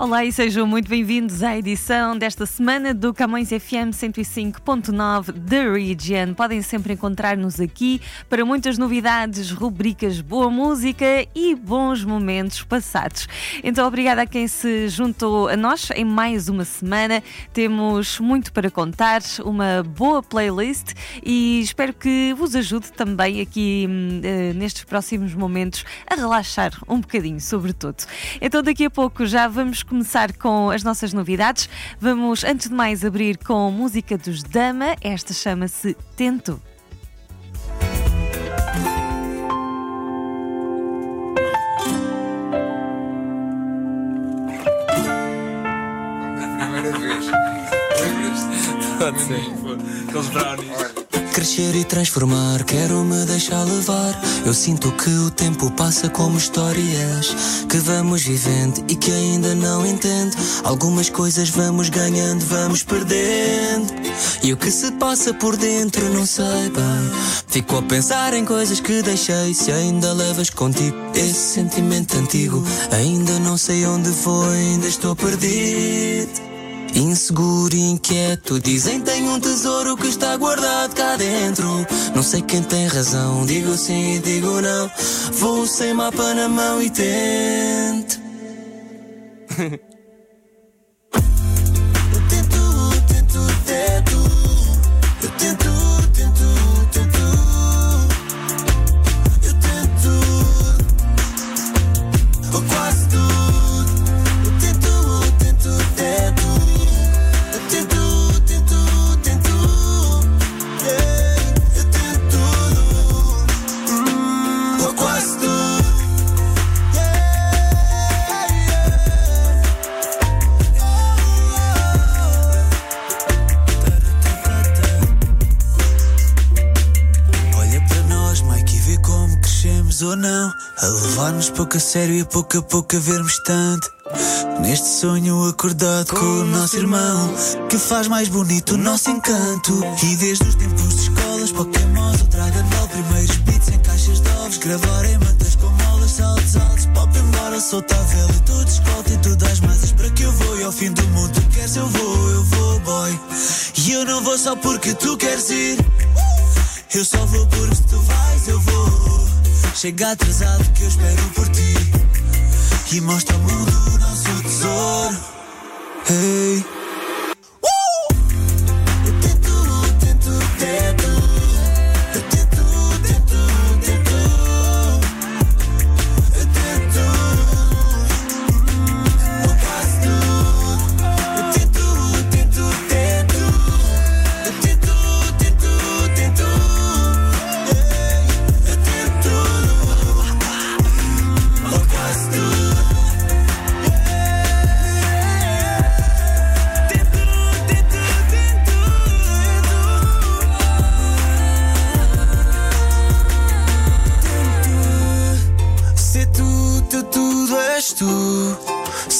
Olá e sejam muito bem-vindos à edição desta semana do Camões FM 105.9 The Region. Podem sempre encontrar-nos aqui para muitas novidades, rubricas, boa música e bons momentos passados. Então, obrigada a quem se juntou a nós em mais uma semana. Temos muito para contar, uma boa playlist e espero que vos ajude também aqui uh, nestes próximos momentos a relaxar um bocadinho, sobretudo. Então, daqui a pouco já vamos começar com as nossas novidades. Vamos, antes de mais, abrir com música dos Dama. Esta chama-se Tento. primeira vez. Pode ser. Aqueles brownies. Crescer e transformar, quero me deixar levar. Eu sinto que o tempo passa como histórias que vamos vivendo e que ainda não entendo. Algumas coisas vamos ganhando, vamos perdendo. E o que se passa por dentro não sei bem. Fico a pensar em coisas que deixei. Se ainda levas contigo esse sentimento antigo, ainda não sei onde vou, ainda estou perdido. Inseguro e inquieto, dizem tem um tesouro que está guardado cá dentro. Não sei quem tem razão, digo sim e digo não. Vou sem mapa na mão e tento. Tento, tento, tento. Ou não. A levar-nos pouco a sério e a pouco a pouco a vermos tanto. Neste sonho acordado com o nosso irmão, que faz mais bonito o nosso encanto. E desde os tempos de escolas, Pokémons, o Dragon Ball, primeiros beats em caixas de ovos, gravar em mantas com molas, saltos altos, pop embora, solta a vela e tudo escolta e tu dás masas para que eu vou. E ao fim do mundo, tu queres, eu vou, eu vou, boy. E eu não vou só porque tu queres ir. Eu só vou porque se tu vais, eu vou. Chega atrasado que eu espero por ti. E mostra ao mundo o nosso tesouro. Hey.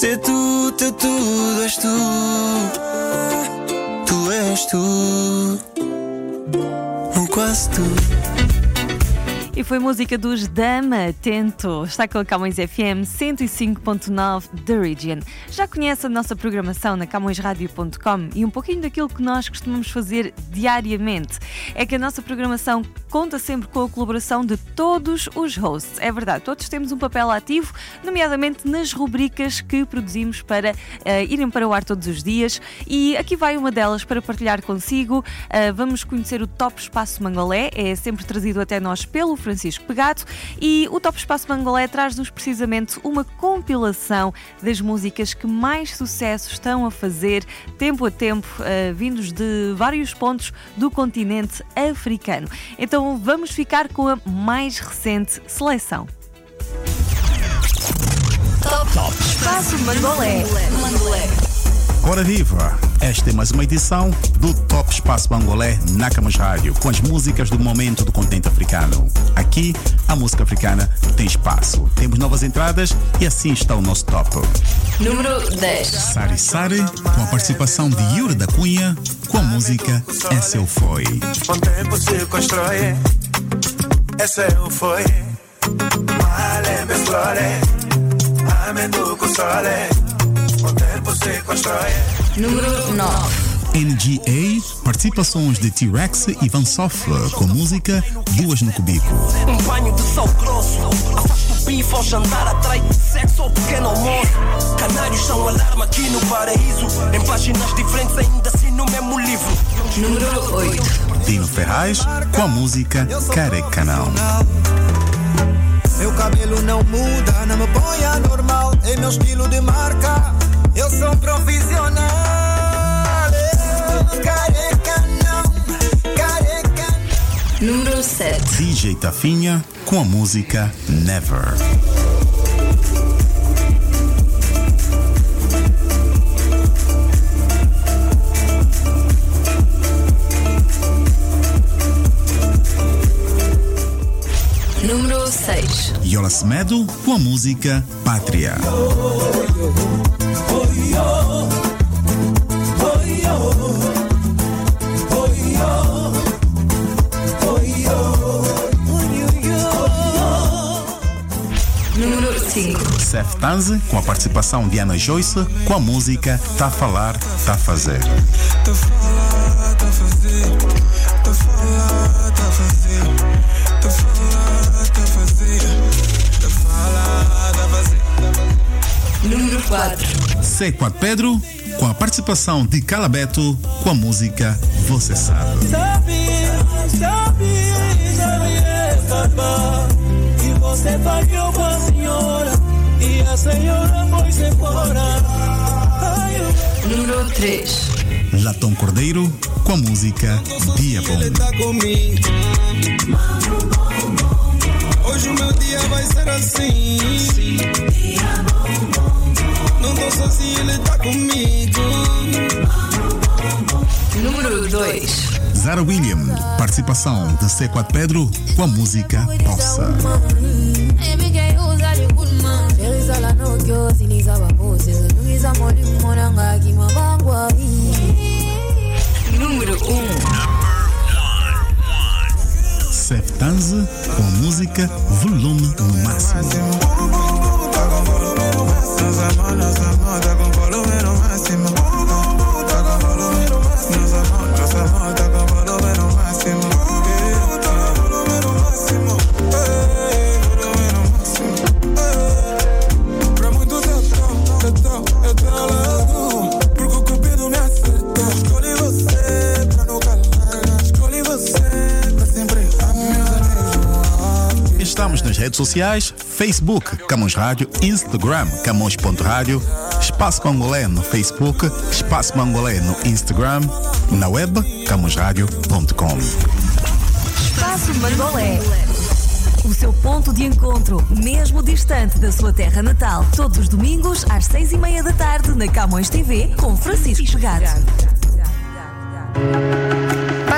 Se tu, tu, tudo és tu. Tu és tu. E foi música dos Dama Tento. Está com a Camões FM 105.9 The Region. Já conhece a nossa programação na camõesradio.com e um pouquinho daquilo que nós costumamos fazer diariamente. É que a nossa programação conta sempre com a colaboração de todos os hosts. É verdade, todos temos um papel ativo, nomeadamente nas rubricas que produzimos para eh, irem para o ar todos os dias. E aqui vai uma delas para partilhar consigo. Eh, vamos conhecer o Top Espaço Mangolé, é sempre trazido até nós pelo Pegado. E o Top Espaço Mangolé traz-nos precisamente uma compilação das músicas que mais sucesso estão a fazer, tempo a tempo, eh, vindos de vários pontos do continente africano. Então vamos ficar com a mais recente seleção. Espaço Mangolé. Mangolé. Ora viva! Esta é mais uma edição do Top Espaço Bangolé na Camas Rádio, com as músicas do momento do continente africano. Aqui, a música africana tem espaço. Temos novas entradas e assim está o nosso top. Número 10. Sari Sari, com a participação de Yuri da Cunha, com a música Essa Eu Foi. Com tempo se constrói, essa eu foi. Male me flore, amendo com sole. Com tempo se constrói. Número 9. NGA, participações de T-Rex e Van Soff, com música Duas no Cubico. Um banho de sal grosso, afasto bife ao jantar, atrai sexo ao pequeno almoço. Canários são alarme aqui no paraíso. Em páginas diferentes, ainda assim no mesmo livro. Número 8. Dino Ferraz, com a música Careca Não. Meu cabelo não muda, não me põe anormal. É meu estilo de marca, eu sou profissional. Careca não, careca Número 7. DJ Tafinha, com a música Never. Número 6. Yola Semedo, com a música Pátria. Número 5. Seth Tanze, com a participação de Ana Joyce, com a música Tá Falar, Tá Fazer. Tá falar, tá fazer. Falar, tá fazer. Falar, tá fazer. Tá falar, tá fazer. Número 4. C4 Pedro, com a participação de Calabeto, com a música Você Sabe. Sabe, sabe, sabe, é barba. E você falhou com a senhora. E a senhora foi-se embora. Ai, eu Número 3. Latão Cordeiro, com a música Dia Bom. Hoje o meu dia vai ser assim. Não tô sozinho, ele tá comigo. Número 2. Zara William, participação de C4 Pedro, com a música Possa. Número 1. Seth Tanze, com a música volume no máximo. Redes sociais, Facebook, Camões Rádio, Instagram, camões.rádio, Espaço Mangolé no Facebook, Espaço Mangolé no Instagram, na web, camõesradio.com. Espaço Mangolé. O seu ponto de encontro, mesmo distante da sua terra natal. Todos os domingos, às seis e meia da tarde, na Camões TV, com Francisco Pegado.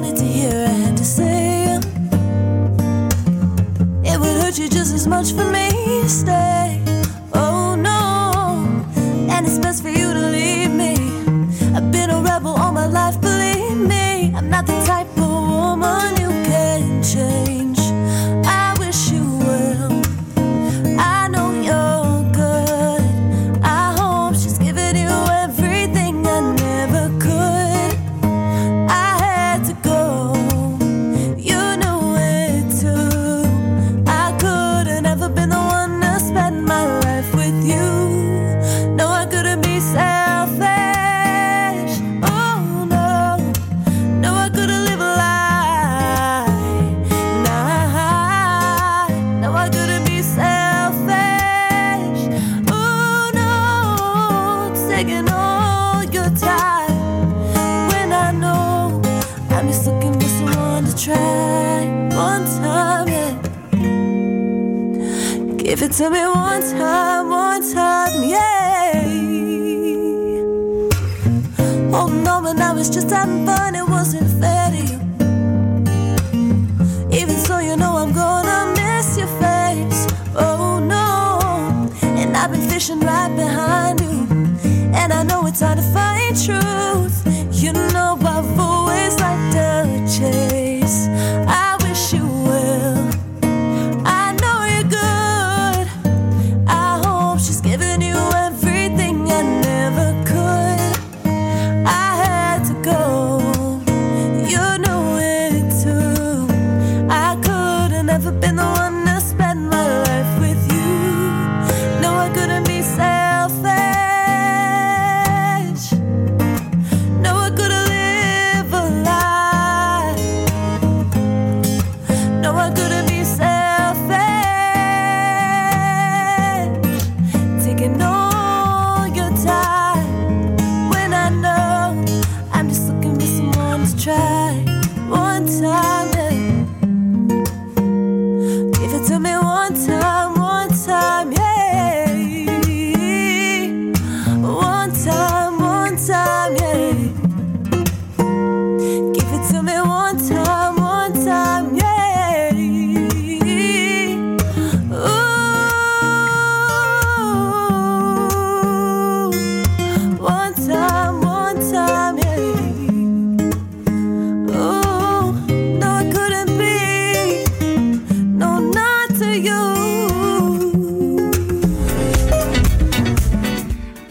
Wanted to hear, I had to say. It would hurt you just as much for me to stay. It to me one time, one time, yeah. Oh no, but I was just having fun, it wasn't fair to you. Even so, you know I'm gonna miss your face. Oh no, and I've been fishing right behind you. And I know it's hard to find truth.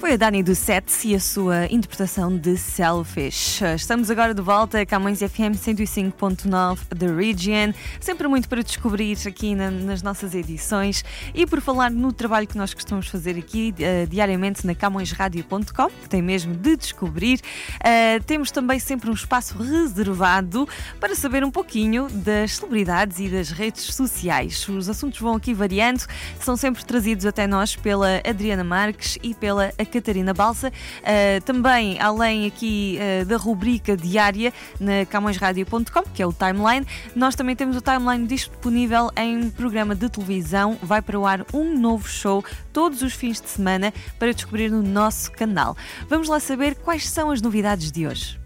Foi a Dani do Sets e a sua interpretação de Selfish. Estamos agora de volta a Camões FM 105.9 The Region. Sempre muito para descobrir aqui na- nas nossas edições e por falar no trabalho que nós costumamos fazer aqui eh, diariamente na camõesradio.com, que tem mesmo de descobrir. Eh, temos também sempre um espaço reservado para saber um pouquinho das celebridades e das redes sociais. Os assuntos vão aqui variando, são sempre trazidos até nós pela Adriana Marques e pela a Catarina Balsa. Uh, também, além aqui uh, da rubrica diária na camõesradio.com, que é o Timeline, nós também temos o Timeline disponível em programa de televisão. Vai para o ar um novo show todos os fins de semana para descobrir no nosso canal. Vamos lá saber quais são as novidades de hoje.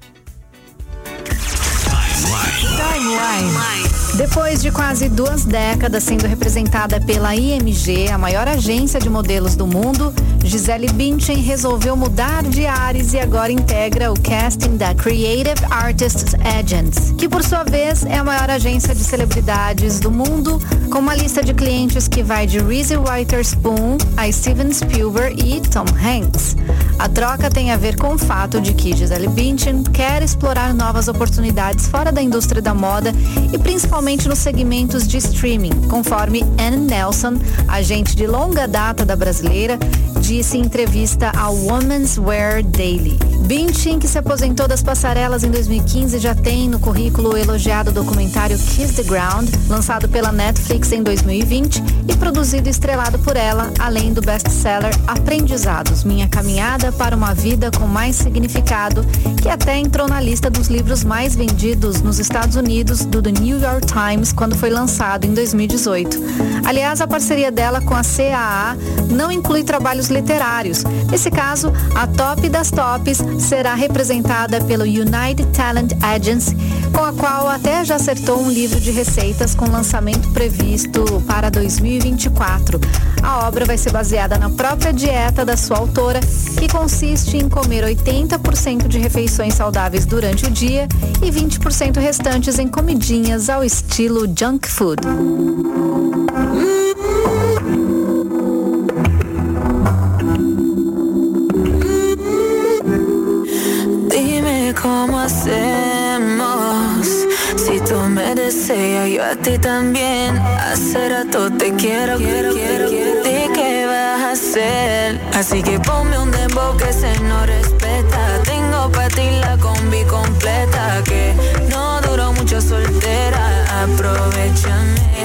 Timeline. Depois de quase duas décadas sendo representada pela IMG, a maior agência de modelos do mundo, Gisele Bündchen resolveu mudar de ares e agora integra o casting da Creative Artists Agents, que por sua vez é a maior agência de celebridades do mundo, com uma lista de clientes que vai de Reese Witherspoon a Steven Spielberg e Tom Hanks. A troca tem a ver com o fato de que Gisele Bündchen quer explorar novas oportunidades fora da indústria da moda e principalmente nos segmentos de streaming, conforme Anne Nelson, agente de longa data da brasileira, disse em entrevista ao Women's Wear Daily. Bündchen, que se aposentou das passarelas em 2015, já tem no currículo o elogiado documentário Kiss the Ground, lançado pela Netflix em 2020 e produzido e estrelado por ela, além do best-seller Aprendizados, Minha Caminhada para uma Vida com Mais Significado, que até entrou na lista dos livros mais vendidos nos Estados Unidos do The New York Times quando foi lançado em 2018. Aliás, a parceria dela com a CAA não inclui trabalhos literários. Nesse caso, a top das tops será representada pelo United Talent Agency, com a qual até já acertou um livro de receitas com lançamento previsto para 2024. A obra vai ser baseada na própria dieta da sua autora, que consiste em comer 80% de refeições saudáveis durante o dia e 20% restantes em comidinhas ao estilo junk food. Hacemos. Si tú me deseas, yo a ti también. Hace rato te quiero, quiero, quiero. ¿De qué vas a hacer? Así que ponme un dembow que se no respeta. Tengo para ti la combi completa. Que no duró mucho soltera. Aprovechame.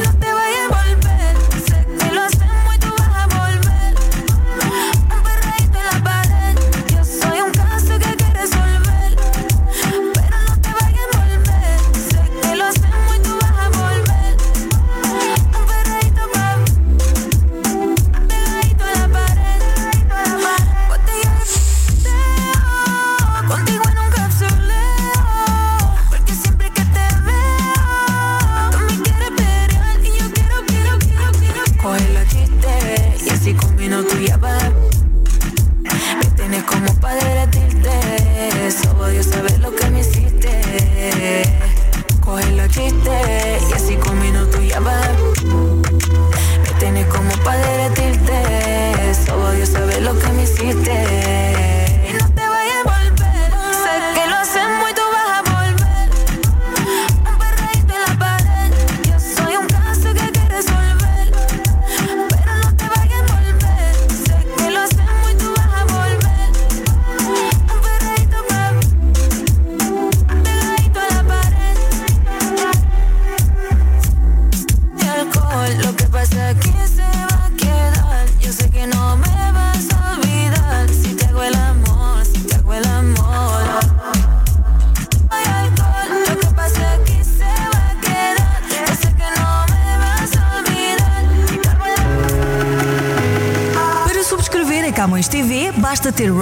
you did.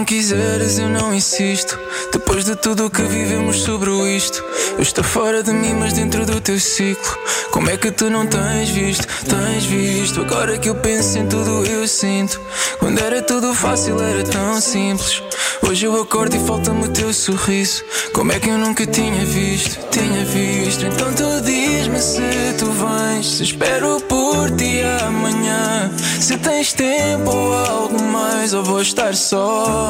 Não quiseres, eu não insisto. Depois de tudo o que vivemos sobre isto, eu estou fora de mim, mas dentro do teu ciclo. Como é que tu não tens visto? Tens visto? Agora que eu penso em tudo, eu sinto. Quando era tudo fácil, era tão simples. Hoje eu acordo e falta-me o teu sorriso. Como é que eu nunca tinha visto? Tinha visto. Então tu diz-me se tu vens. Se espero por ti amanhã. Se tens tempo ou algo mais, ou vou estar só.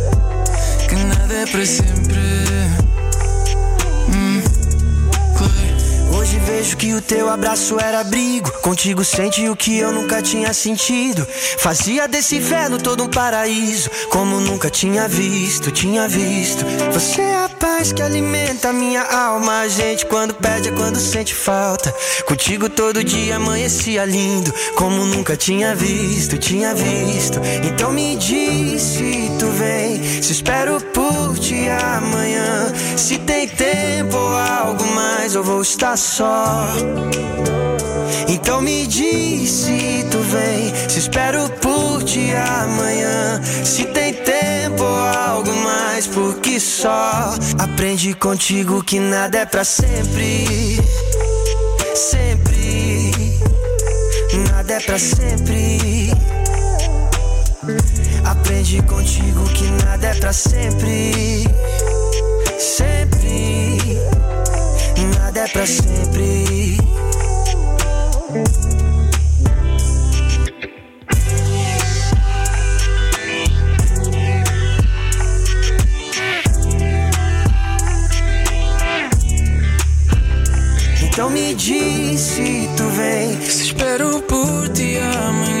é sempre. Hum, Hoje vejo que o teu abraço era abrigo. Contigo sente o que eu nunca tinha sentido. Fazia desse inferno todo um paraíso. Como nunca tinha visto, tinha visto. Você é a paz que alimenta minha alma. A gente quando pede é quando sente falta. Contigo todo dia amanhecia lindo. Como nunca tinha visto, tinha visto. Então me diz se tu vem. Se espero amanhã. Se tem tempo ou algo mais, eu vou estar só. Então me diz se tu vem. Se espero por ti amanhã. Se tem tempo ou algo mais, porque só aprendi contigo que nada é pra sempre. Sempre. Nada é pra sempre. Aprendi contigo que nada é pra sempre. Sempre. Nada é pra sempre. Então me diz se tu vem. Se espero por ti amanhã.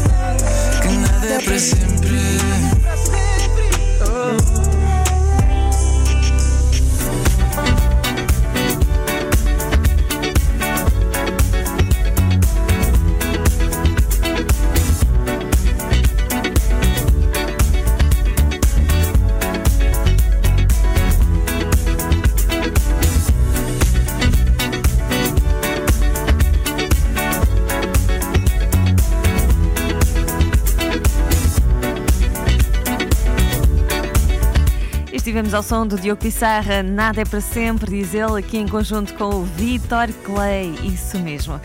Para sempre. Estivemos ao som do Diogo Pissarra, Nada é para sempre, diz ele, aqui em conjunto com o Vitor Clay, isso mesmo.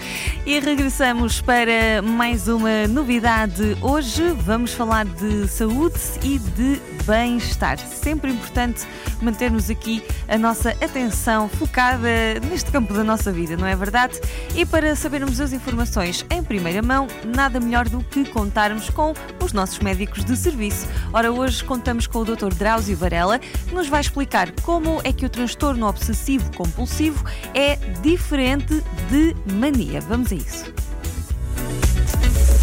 E regressamos para mais uma novidade. Hoje vamos falar de saúde e de bem-estar. Sempre importante mantermos aqui a nossa atenção focada neste campo da nossa vida, não é verdade? E para sabermos as informações em primeira mão, nada melhor do que contarmos com os nossos médicos de serviço. Ora, hoje contamos com o Dr. Drauzio Varela, que nos vai explicar como é que o transtorno obsessivo compulsivo é diferente de mania. Vamos a isso.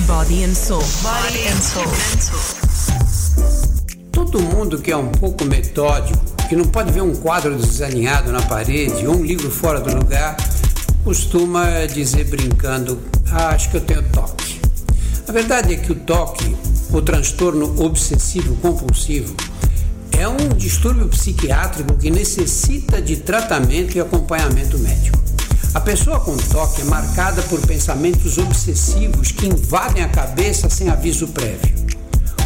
Body and Soul. Body and Soul. Todo mundo que é um pouco metódico, que não pode ver um quadro desalinhado na parede ou um livro fora do lugar, costuma dizer brincando: ah, Acho que eu tenho toque. A verdade é que o toque, o transtorno obsessivo compulsivo, é um distúrbio psiquiátrico que necessita de tratamento e acompanhamento médico. A pessoa com toque é marcada por pensamentos obsessivos que invadem a cabeça sem aviso prévio.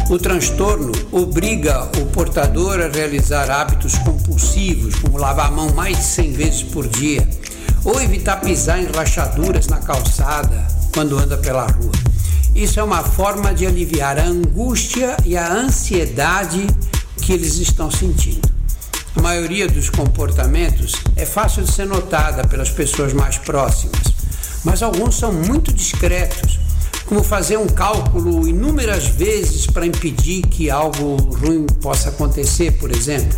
O transtorno obriga o portador a realizar hábitos compulsivos, como lavar a mão mais de 100 vezes por dia, ou evitar pisar em rachaduras na calçada quando anda pela rua. Isso é uma forma de aliviar a angústia e a ansiedade que eles estão sentindo. A maioria dos comportamentos é fácil de ser notada pelas pessoas mais próximas, mas alguns são muito discretos, como fazer um cálculo inúmeras vezes para impedir que algo ruim possa acontecer, por exemplo.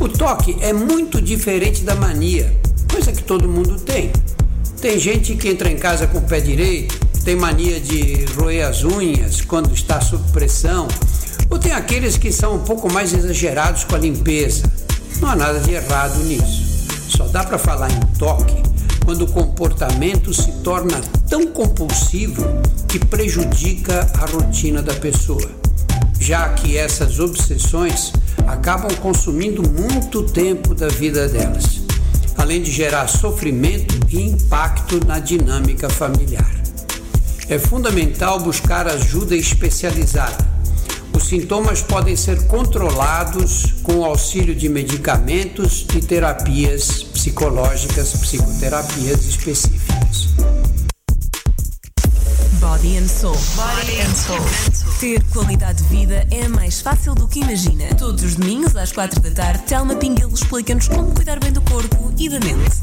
O toque é muito diferente da mania, coisa que todo mundo tem. Tem gente que entra em casa com o pé direito, tem mania de roer as unhas quando está sob pressão, ou tem aqueles que são um pouco mais exagerados com a limpeza. Não há nada de errado nisso. Só dá para falar em toque quando o comportamento se torna tão compulsivo que prejudica a rotina da pessoa, já que essas obsessões acabam consumindo muito tempo da vida delas, além de gerar sofrimento e impacto na dinâmica familiar. É fundamental buscar ajuda especializada os sintomas podem ser controlados com o auxílio de medicamentos e terapias psicológicas, psicoterapias específicas. Body and Soul. Body and Soul. Ter qualidade de vida é mais fácil do que imagina. Todos os domingos às quatro da tarde, Telma Pinguelo explica-nos como cuidar bem do corpo e da mente.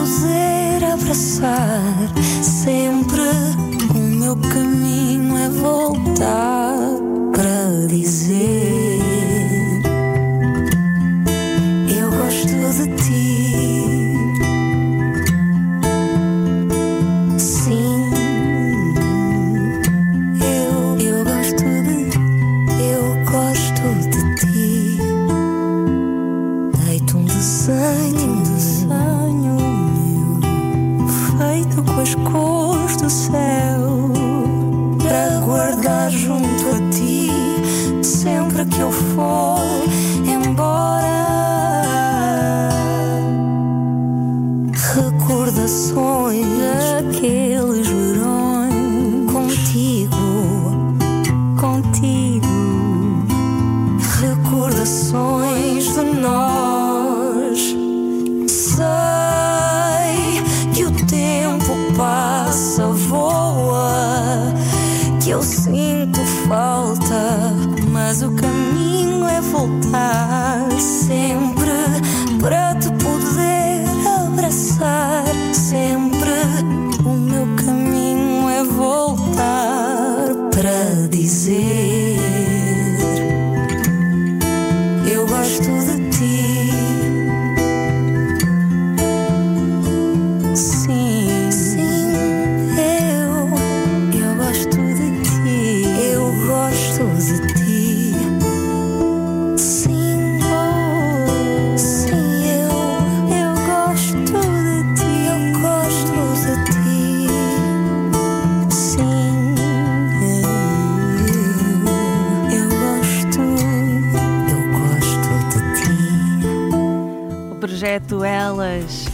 Dizer: Eu gosto de ti.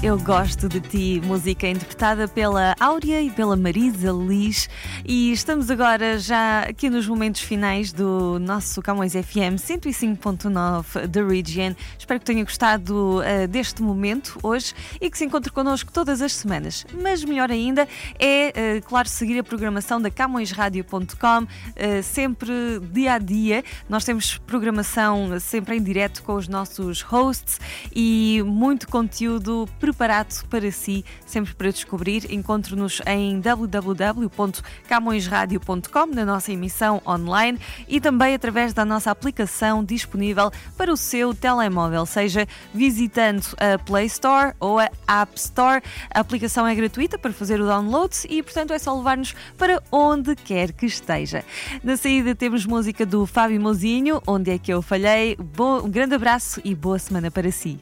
Eu Gosto de Ti, música interpretada pela Áurea e pela Marisa Liz. E estamos agora já aqui nos momentos finais do nosso Camões FM 105.9 da Region. Espero que tenha gostado uh, deste momento hoje e que se encontre connosco todas as semanas. Mas melhor ainda é, uh, claro, seguir a programação da CamõesRádio.com uh, sempre dia a dia. Nós temos programação sempre em direto com os nossos hosts e muito conteúdo preparado para si, sempre para descobrir. Encontre-nos em www.camõesradio.com na nossa emissão online e também através da nossa aplicação disponível para o seu telemóvel, seja visitando a Play Store ou a App Store. A aplicação é gratuita para fazer o download e, portanto, é só levar-nos para onde quer que esteja. Na saída temos música do Fábio Mozinho, Onde é que eu falhei? um grande abraço e boa semana para si.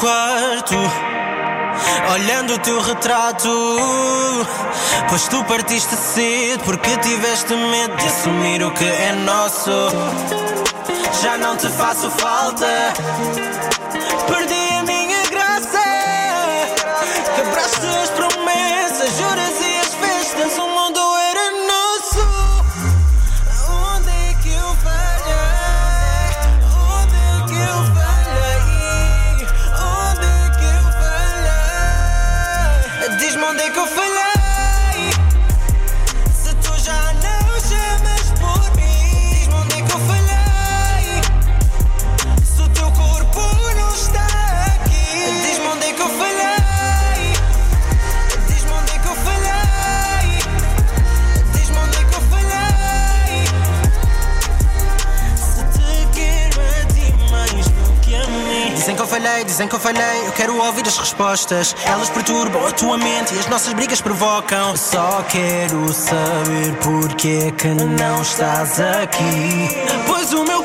Quarto olhando o teu retrato. Pois tu partiste cedo porque tiveste medo de assumir o que é nosso. Já não te faço falta, perdi respostas. Elas perturbam a tua mente e as nossas brigas provocam. Só quero saber porque é que não estás aqui. Pois o meu